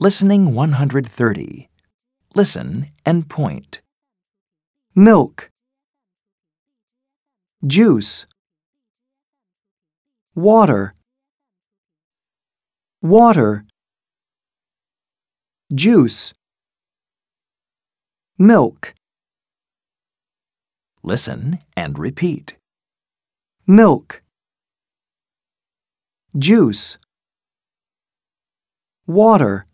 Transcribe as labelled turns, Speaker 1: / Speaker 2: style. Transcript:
Speaker 1: Listening 130. Listen and point.
Speaker 2: milk, juice, water, water, juice, milk,
Speaker 1: Listen and repeat.
Speaker 2: milk, juice, water,